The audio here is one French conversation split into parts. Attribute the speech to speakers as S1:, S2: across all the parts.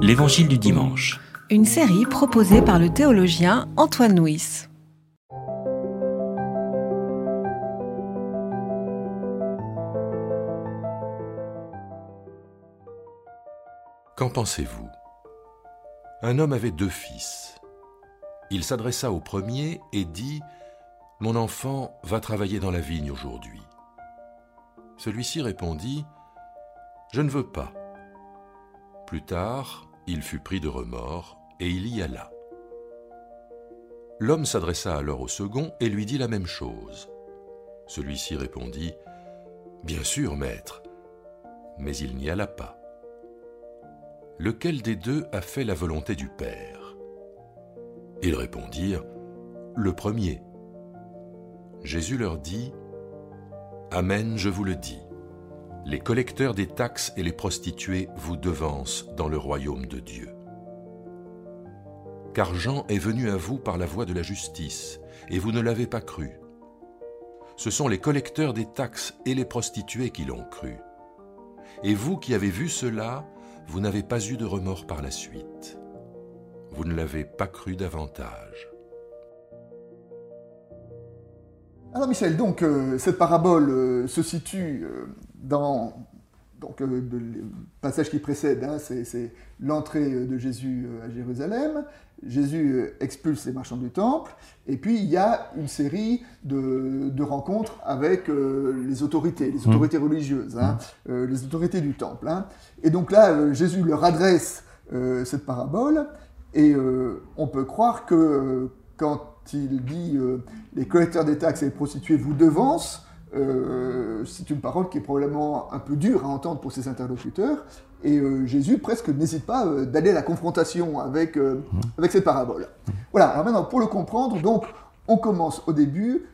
S1: L'Évangile du dimanche.
S2: Une série proposée par le théologien Antoine Nuis.
S3: Qu'en pensez-vous? Un homme avait deux fils. Il s'adressa au premier et dit Mon enfant va travailler dans la vigne aujourd'hui. Celui-ci répondit Je ne veux pas. Plus tard, il fut pris de remords et il y alla. L'homme s'adressa alors au second et lui dit la même chose. Celui-ci répondit Bien sûr, maître, mais il n'y alla pas. Lequel des deux a fait la volonté du Père? Ils répondirent Le premier. Jésus leur dit Amen, je vous le dis. Les collecteurs des taxes et les prostituées vous devancent dans le royaume de Dieu. Car Jean est venu à vous par la voie de la justice, et vous ne l'avez pas cru. Ce sont les collecteurs des taxes et les prostituées qui l'ont cru. Et vous qui avez vu cela, vous n'avez pas eu de remords par la suite. Vous ne l'avez pas cru davantage.
S4: Alors Michel, donc euh, cette parabole euh, se situe euh, dans donc, le passage qui précède, hein, c'est l'entrée de Jésus à Jérusalem. Jésus expulse les marchands du temple, et puis il y a une série de, rencontres avec les autorités, les mmh. autorités religieuses, hein, mmh. les autorités du temple. Hein. Et donc là, Jésus leur adresse cette parabole, et on peut croire que quand il dit euh, les collecteurs des taxes et les prostituées vous devancent, euh, c'est une parole qui est probablement un peu dure à entendre pour ses interlocuteurs. Et euh, Jésus presque n'hésite pas d'aller à la confrontation avec, mmh. avec cette parabole. Voilà, alors maintenant pour le comprendre, donc on commence au début.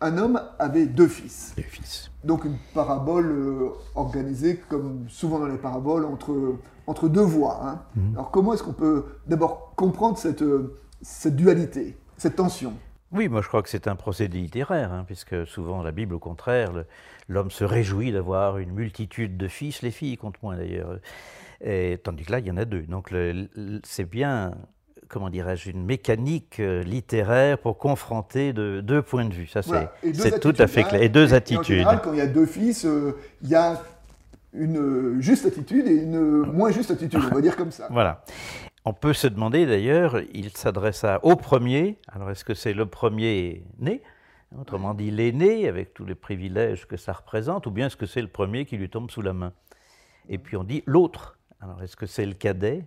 S4: un homme avait deux fils.
S3: Deux fils.
S4: Donc une parabole organisée, comme souvent dans les paraboles, entre, entre deux voix. Hein. Mmh. Alors comment est-ce qu'on peut d'abord comprendre cette, cette dualité cette tension?
S5: Oui, moi je crois que c'est un procédé littéraire, hein, puisque souvent la Bible, au contraire, l'homme se réjouit d'avoir une multitude de fils, les filles comptent moins d'ailleurs, et, tandis que là il y en a deux. Donc c'est bien, comment dirais-je, une mécanique euh, littéraire pour confronter deux points de vue. Ça c'est tout à fait clair. Et deux attitudes.
S4: quand il y a deux fils, euh, il y a une juste attitude et une moins juste attitude, on va dire comme ça.
S5: Voilà. On peut se demander d'ailleurs, il s'adressa au premier, alors est-ce que c'est le premier né, autrement dit l'aîné, avec tous les privilèges que ça représente, ou bien est-ce que c'est le premier qui lui tombe sous la main? Et puis on dit l'autre, alors est-ce que c'est le cadet?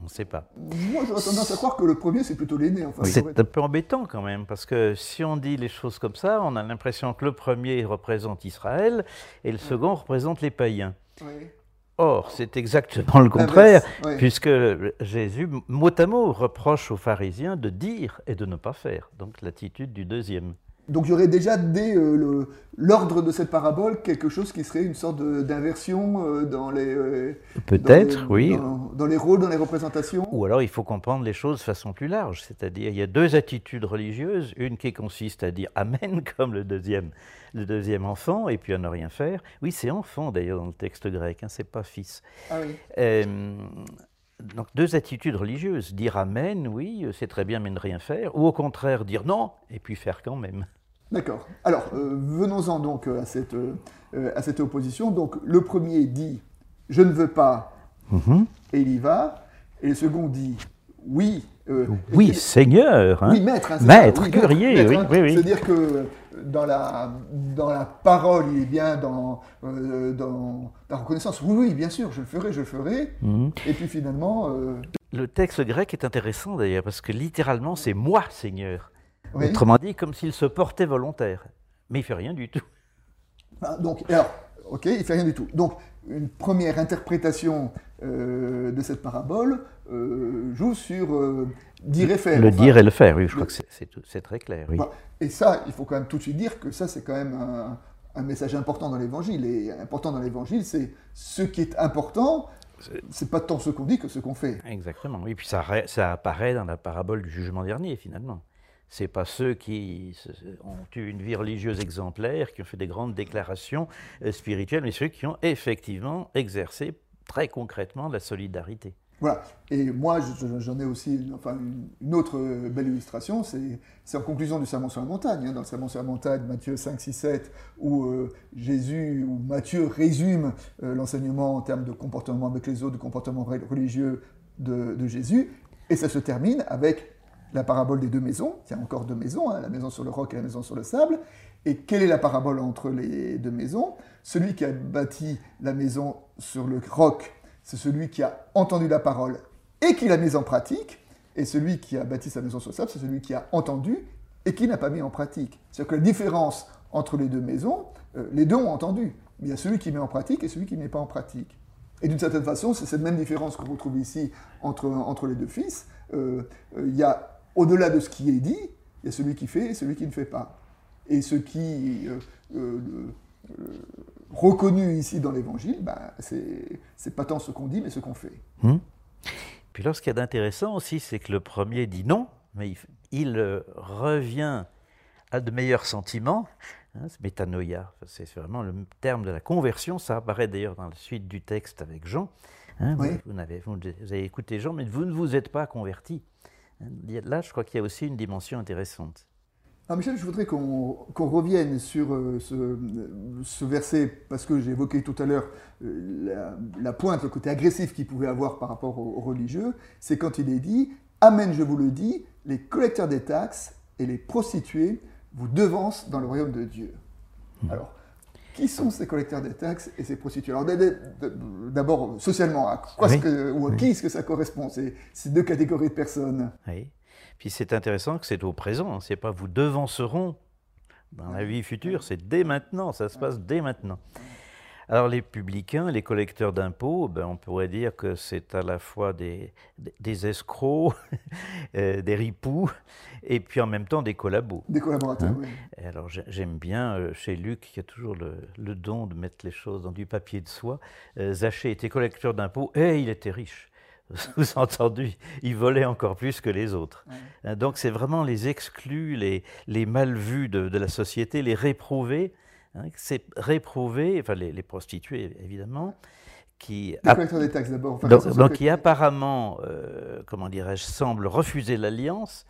S5: On ne sait pas.
S4: Moi, j'aurais tendance à croire que le premier, c'est plutôt l'aîné. Enfin,
S5: c'est un peu embêtant quand même, parce que si on dit les choses comme ça, on a l'impression que le premier représente Israël et le second représente les païens. Oui. Or, c'est exactement le contraire, puisque Jésus, mot à mot, reproche aux pharisiens de dire et de ne pas faire. Donc l'attitude du deuxième.
S4: Donc il y aurait déjà dès euh, l'ordre de cette parabole quelque chose qui serait une sorte d'inversion euh, dans les...
S5: Euh, Peut-être, oui.
S4: Dans, les rôles, dans les représentations.
S5: Ou alors il faut comprendre les choses de façon plus large, c'est-à-dire il y a deux attitudes religieuses, une qui consiste à dire Amen comme le deuxième, le deuxième enfant, et puis à ne rien faire. Oui, c'est enfant d'ailleurs dans le texte grec, hein, c'est pas fils. Ah oui. Donc deux attitudes religieuses, dire Amen, oui, c'est très bien, mais ne rien faire, ou au contraire dire non, et puis faire quand même.
S4: D'accord. Alors, euh, venons-en donc euh, à cette, euh, à cette opposition. Donc, le premier dit Je ne veux pas, mhm. et il y va. Et le second dit Oui.
S5: oui, Seigneur.
S4: Hein. Oui, maître.
S5: Hein, maître, curier, oui,
S4: hein.
S5: oui, oui.
S4: C'est-à-dire que dans la, dans la parole, il est bien dans, dans la reconnaissance. Oui, oui, bien sûr, je le ferai, je le ferai. Mhm. Et puis finalement.
S5: Le texte grec est intéressant d'ailleurs, parce que littéralement, c'est moi, Seigneur. Autrement dit, comme s'il se portait volontaire. Mais il fait rien du tout.
S4: Ah, donc, alors, ok, il fait rien du tout. Donc, une première interprétation euh, de cette parabole euh, joue sur euh, dire et faire.
S5: Le dire et le faire, oui, je crois que c'est très clair. Oui.
S4: Et ça, il faut quand même tout de suite dire que ça, c'est quand même un, un, message important dans l'Évangile. Et important dans l'Évangile, c'est ce qui est important, c'est pas tant ce qu'on dit que ce qu'on fait.
S5: Exactement, oui, puis ça, ça apparaît dans la parabole du jugement dernier, finalement c'est pas ceux qui ont eu une vie religieuse exemplaire, qui ont fait des grandes déclarations euh, spirituelles, mais ceux qui ont effectivement exercé très concrètement de la solidarité.
S4: Voilà. Et moi, j'en ai aussi enfin, une autre belle illustration, c'est en conclusion du Sermon sur la montagne. Hein, dans le Sermon sur la montagne, Matthieu 5, 6, 7, où euh, Jésus, ou Matthieu résume euh, l'enseignement en termes de comportement avec les autres, de comportement religieux de, Jésus. Et ça se termine avec la parabole des deux maisons. Il y a encore deux maisons, hein, la maison sur le roc et la maison sur le sable. Et quelle est la parabole entre les deux maisons? Celui qui a bâti la maison sur le roc c'est celui qui a entendu la parole et qui l'a mise en pratique, et celui qui a bâti sa maison sur le sable, c'est celui qui a entendu et qui n'a pas mis en pratique. C'est-à-dire que la différence entre les deux maisons, euh, les deux ont entendu, mais il y a celui qui met en pratique et celui qui ne met pas en pratique. Et d'une certaine façon, c'est cette même différence qu'on retrouve ici entre, entre les deux fils. Euh, euh, il y a, au-delà de ce qui est dit, il y a celui qui fait et celui qui ne fait pas. Et ce qui reconnu ici dans l'Évangile, bah, c'est pas tant ce qu'on dit, mais ce qu'on fait.
S5: Hmm. Puis là, ce qui est intéressant aussi, c'est que le premier dit non, mais il, euh, revient à de meilleurs sentiments. Hein, c'est métanoïa, c'est vraiment le terme de la conversion. Ça apparaît d'ailleurs dans la suite du texte avec Jean. Hein, vous, vous, avez, vous, avez, écouté Jean, mais vous ne vous êtes pas converti. Hein, là, je crois qu'il y a aussi une dimension intéressante.
S4: Ah, Michel, je voudrais qu'on revienne sur euh, ce, verset, parce que j'ai évoqué tout à l'heure euh, la, pointe, le côté agressif qu'il pouvait avoir par rapport aux, religieux. C'est quand il est dit Amen, je vous le dis, les collecteurs des taxes et les prostituées vous devancent dans le royaume de Dieu. Hmm. Alors, qui sont ces collecteurs des taxes et ces prostituées? Alors, d'abord, socialement, à quoi que, ou à qui est-ce que ça correspond, ces, ces deux catégories de personnes
S5: oui. Puis c'est intéressant que c'est au présent, hein. c'est pas vous devancerons dans la vie future, c'est dès maintenant, ça se passe dès maintenant. Alors les publicains, les collecteurs d'impôts, ben, on pourrait dire que c'est à la fois des, des escrocs, euh, des ripoux, et puis en même temps des collabos.
S4: Des collaborateurs, hein. oui.
S5: alors j'aime bien euh, chez Luc, qui a toujours le, don de mettre les choses dans du papier de soie, euh, Zaché était collecteur d'impôts et il était riche. Sous-entendu, ils volaient encore plus que les autres. Hein, donc c'est vraiment les exclus, les, les mal vus de, la société, les réprouvés. Hein, c'est réprouvés, enfin les, prostituées évidemment, qui,
S4: des taxes,
S5: donc, qui apparemment, euh, comment dirais-je, semblent refuser l'alliance,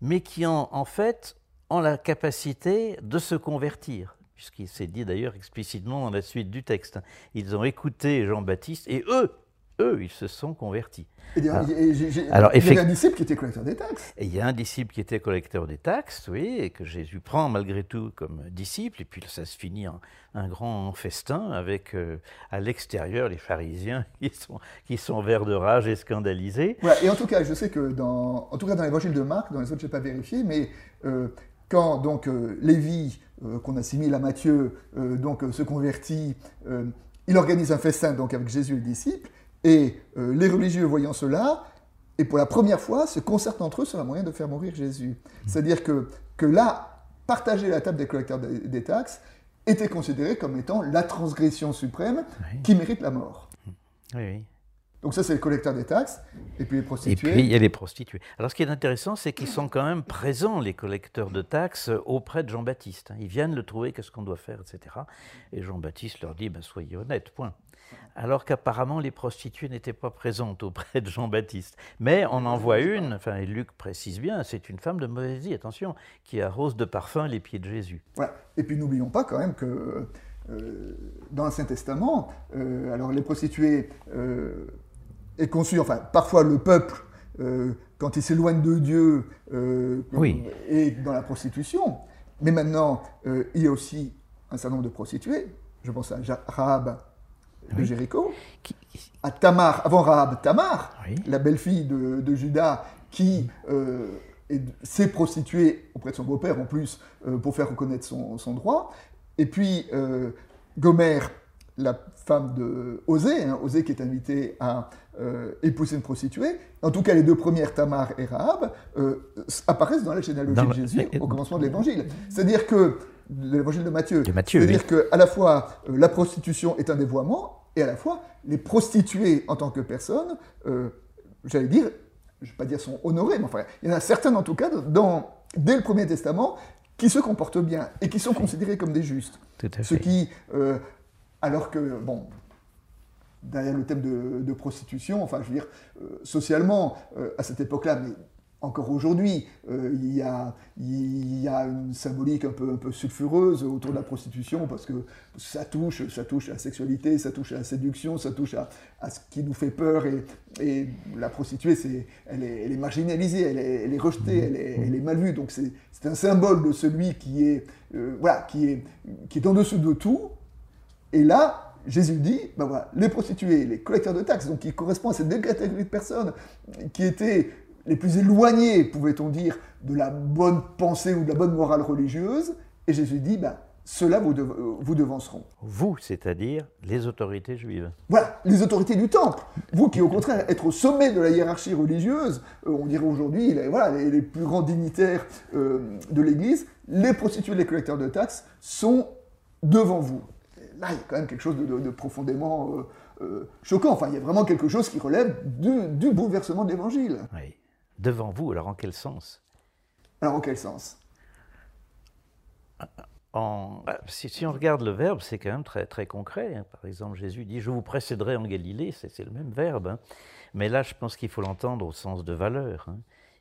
S5: mais qui en, en fait ont la capacité de se convertir puisqu'il s'est dit d'ailleurs explicitement dans la suite du texte. Ils ont écouté Jean-Baptiste et eux, eux, ils se sont convertis.
S4: il y a un disciple qui était collecteur des taxes.
S5: il y a un disciple qui était collecteur des taxes, oui, et que Jésus prend malgré tout comme disciple, et puis ça se finit en un grand festin avec euh, à l'extérieur les pharisiens qui sont, qui sont verts de rage et scandalisés.
S4: et en tout cas, je sais que dans, en tout cas dans l'évangile de Marc, dans les autres, je n'ai pas vérifié, mais euh, quand donc euh, Lévi, qu'on assimile à Matthieu, donc se convertit, il organise un festin donc avec Jésus et le disciple, et euh, les religieux voyant cela, et pour la première fois, se concertent entre eux sur la moyen de faire mourir Jésus. C'est-à-dire que, que là, partager la table des collecteurs des, taxes était considéré comme étant la transgression suprême qui mérite la mort.
S5: Oui, oui.
S4: Donc ça, c'est le collecteur des taxes, et puis les prostituées.
S5: Et puis il y a les prostituées. Alors ce qui est intéressant, c'est qu'ils sont quand même présents, les collecteurs de taxes, auprès de Jean-Baptiste. Ils viennent le trouver, qu'est-ce qu'on doit faire, etc. Et Jean-Baptiste leur dit, ben, soyez honnêtes, point alors qu'apparemment les prostituées n'étaient pas présentes auprès de Jean-Baptiste. Mais on en voit une, enfin, et Luc précise bien, c'est une femme de mauvaise vie, attention, qui arrose de parfum les pieds de Jésus.
S4: Et puis n'oublions pas quand même que euh, dans l'Ancien Testament, euh, alors les prostituées euh, est conçu, enfin parfois le peuple, quand il s'éloigne de Dieu,
S5: oui.
S4: est dans la prostitution. Mais maintenant, il y a aussi un certain nombre de prostituées. Je pense à Rahab de Jéricho, à Tamar, avant Rahab, Tamar, la belle-fille de, Judas, qui euh, s'est prostituée auprès de son beau-père en plus euh, pour faire reconnaître son, droit, et puis euh, Gomer, la femme de Osée, hein, Osée qui est invitée à épouser une prostituée. En tout cas, les deux premières, Tamar et Rahab, apparaissent dans la généalogie de Jésus au commencement de l'Évangile. C'est-à-dire que l'évangile de Matthieu. C'est-à-dire que qu'à la fois la prostitution est un dévoiement et à la fois les prostituées en tant que personnes, euh, j'allais dire, je ne vais pas dire sont honorées, mais enfin, il y en a certaines en tout cas, dans, dès le Premier Testament, qui se comportent bien et qui sont considérées comme des justes.
S5: Tout
S4: Ce qui, euh, alors que, bon, derrière le thème de, prostitution. Enfin, je veux dire, socialement, à cette époque-là, mais encore aujourd'hui, euh, il, y a, une symbolique un peu, sulfureuse autour de la prostitution parce que ça touche, ça touche à la sexualité, ça touche à la séduction, ça touche à, ce qui nous fait peur. Et, la prostituée, elle, est, marginalisée, elle est, rejetée, elle est, mal vue. Donc c'est, un symbole de celui qui est, euh, voilà, qui est, qui est en dessous de tout. Et là, Jésus dit, ben voilà, les prostituées, les collecteurs de taxes, donc qui correspondent à cette deux catégories de personnes qui étaient les plus éloignés, pouvait-on dire, de la bonne pensée ou de la bonne morale religieuse. Et Jésus dit, ben, ceux-là vous, vous, devanceront.
S5: Vous, c'est-à-dire les autorités juives.
S4: Voilà, les autorités du temple. Vous qui, au contraire, êtes au sommet de la hiérarchie religieuse, euh, on dirait aujourd'hui, les, voilà, les, plus grands dignitaires euh, de l'Église, les prostituées, les collecteurs de taxes sont devant vous. Là, il y a quand même quelque chose de, profondément euh, choquant. Enfin, il y a vraiment quelque chose qui relève du, du bouleversement de l'Évangile.
S5: Oui devant vous. Alors en quel sens?
S4: Alors en quel sens?
S5: En, bah, si, on regarde le verbe, c'est quand même très, très concret. Hein. Par exemple, Jésus dit Je vous précéderai en Galilée, c'est le même verbe. Hein. Mais là, je pense qu'il faut l'entendre au sens de valeur. Hein.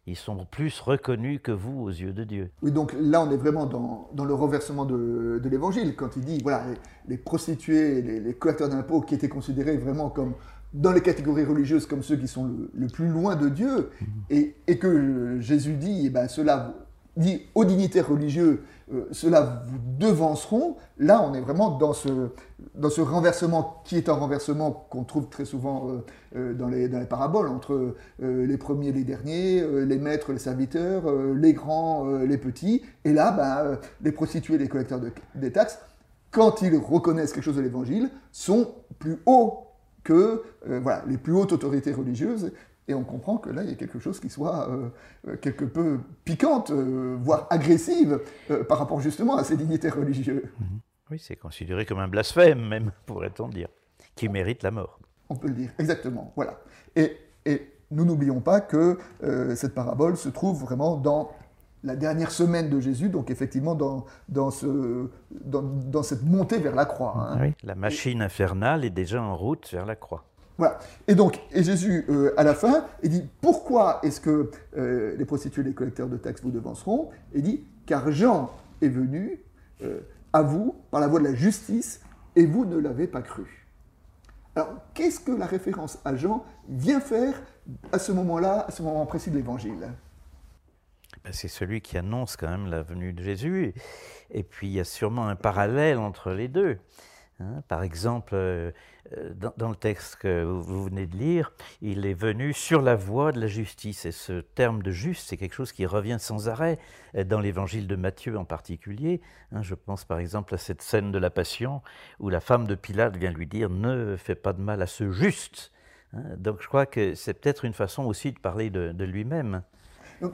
S5: Ils sont plus reconnus que vous aux yeux de Dieu.
S4: Oui, donc là, on est vraiment dans, dans le renversement de, de l'évangile, quand il dit voilà, les, prostituées, les, les collecteurs d'impôts qui étaient considérés vraiment comme dans les catégories religieuses comme ceux qui sont le, plus loin de Dieu, et, que Jésus dit, eh ben, cela dit aux dignitaires religieux, euh, cela vous devanceront, là on est vraiment dans ce, dans ce renversement qui est un renversement qu'on trouve très souvent euh, euh, dans, les, paraboles, entre les premiers et les derniers, les maîtres, les serviteurs, les grands, les petits, et là, ben, les prostituées, les collecteurs de, des taxes, quand ils reconnaissent quelque chose de l'évangile, sont plus hauts que euh, voilà, les plus hautes autorités religieuses. Et on comprend que là, il y a quelque chose qui soit euh, euh, quelque peu piquante, voire agressive, par rapport justement à ces dignitaires religieux.
S5: Mhm. Oui, c'est considéré comme un blasphème, même, pourrait-on dire, qui mérite la mort.
S4: On peut le dire, exactement. Voilà. Et, et nous n'oublions pas que cette parabole se trouve vraiment dans la dernière semaine de Jésus, donc effectivement dans, dans, ce, dans, cette montée vers la croix.
S5: Hein. Oui, la machine infernale est déjà en route vers la croix.
S4: Voilà. Et donc, et Jésus, euh, à la fin, il dit Pourquoi est-ce que euh, les prostituées et les collecteurs de taxes vous devanceront? Il dit Car Jean est venu euh, à vous par la voie de la justice et vous ne l'avez pas cru. Alors, qu'est-ce que la référence à Jean vient faire à ce moment-là, à ce moment précis de l'Évangile?
S5: Ben, c'est celui qui annonce quand même la venue de Jésus. Et puis il y a sûrement un parallèle entre les deux. Hein. Par exemple, euh, dans, le texte que vous venez de lire, il est venu sur la voie de la justice. Et ce terme de juste, c'est quelque chose qui revient sans arrêt dans l'évangile de Matthieu en particulier. Hein. Je pense par exemple à cette scène de la Passion où la femme de Pilate vient lui dire Ne fais pas de mal à ce juste. Hein. Donc je crois que c'est peut-être une façon aussi de parler de lui-même.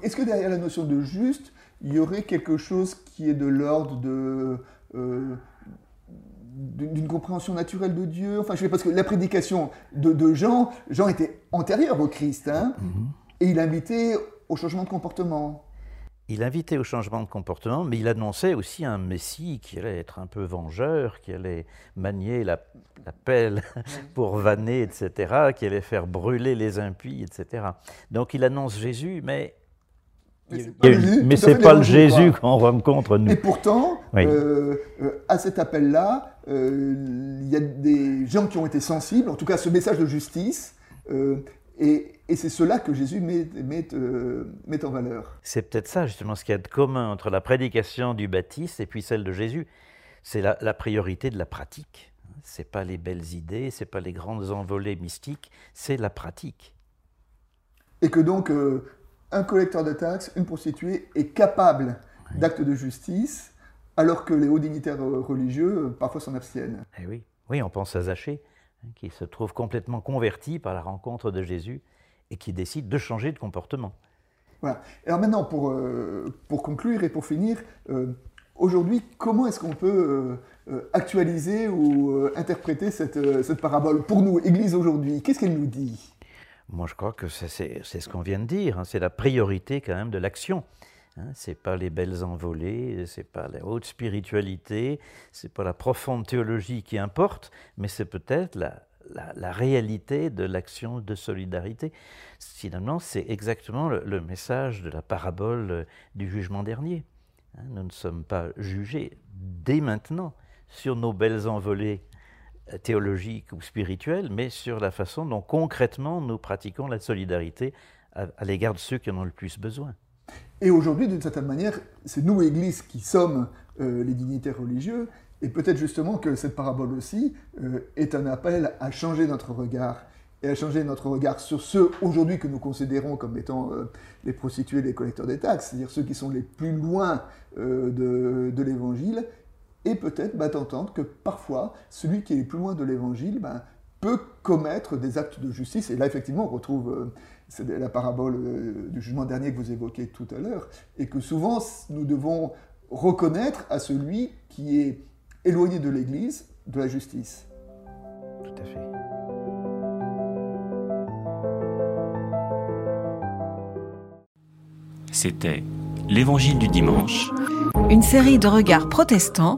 S4: Est-ce que derrière la notion de juste, il y aurait quelque chose qui est de l'ordre de euh, d'une compréhension naturelle de Dieu Enfin, je sais parce que la prédication de, Jean, Jean était antérieur au Christ, hein, mhm. et il invitait au changement de comportement.
S5: Il invitait au changement de comportement, mais il annonçait aussi un Messie qui allait être un peu vengeur, qui allait manier la, pelle pour vanner, etc., qui allait faire brûler les impies, etc. Donc il annonce Jésus, mais mais c'est pas, le Jésus qu'on rencontre nous.
S4: Et pourtant, euh, euh, à cet appel-là, euh, il y a des gens qui ont été sensibles, en tout cas à ce message de justice, et, c'est cela que Jésus met, met, en valeur.
S5: C'est peut-être ça justement ce qu'il y a de commun entre la prédication du Baptiste et puis celle de Jésus. C'est la, la, priorité de la pratique. C'est pas les belles idées, c'est pas les grandes envolées mystiques, c'est la pratique.
S4: Et que donc un collecteur de taxes, une prostituée est capable d'actes de justice, alors que les hauts dignitaires euh, religieux, euh, parfois, s'en abstiennent.
S5: Eh oui. oui, on pense à Zachée, hein, qui se trouve complètement converti par la rencontre de Jésus et qui décide de changer de comportement.
S4: Voilà. Alors maintenant, pour, euh, pour conclure et pour finir, aujourd'hui, comment est-ce qu'on peut actualiser ou interpréter cette, cette parabole Pour nous, Église aujourd'hui, qu'est-ce qu'elle nous dit?
S5: Moi, je crois que c'est ce qu'on vient de dire. Hein. C'est la priorité quand même de l'action. Hein. Ce n'est pas les belles envolées, ce n'est pas la haute spiritualité, ce n'est pas la profonde théologie qui importe, mais c'est peut-être la, réalité de l'action de solidarité. Finalement, c'est exactement le, message de la parabole euh, du jugement dernier. Hein, nous ne sommes pas jugés dès maintenant sur nos belles envolées théologiques ou spirituelles, mais sur la façon dont concrètement nous pratiquons la solidarité à, l'égard de ceux qui en ont le plus besoin.
S4: Et aujourd'hui, d'une certaine manière, c'est nous, Église, qui sommes euh, les dignitaires religieux, et peut-être justement que cette parabole aussi euh, est un appel à changer notre regard et à changer notre regard sur ceux aujourd'hui que nous considérons comme étant euh, les prostituées, les collecteurs des taxes, c'est-à-dire ceux qui sont les plus loin de, l'évangile, et peut-être bah, d'entendre que parfois celui qui est plus loin de l'évangile bah, peut commettre des actes de justice. Et là, effectivement, on retrouve c'est la parabole du jugement dernier que vous évoquez tout à l'heure, et que souvent nous devons reconnaître à celui qui est éloigné de l'Église, de la justice.
S5: Tout à fait.
S1: C'était L'Évangile du dimanche.
S2: Une série de regards protestants.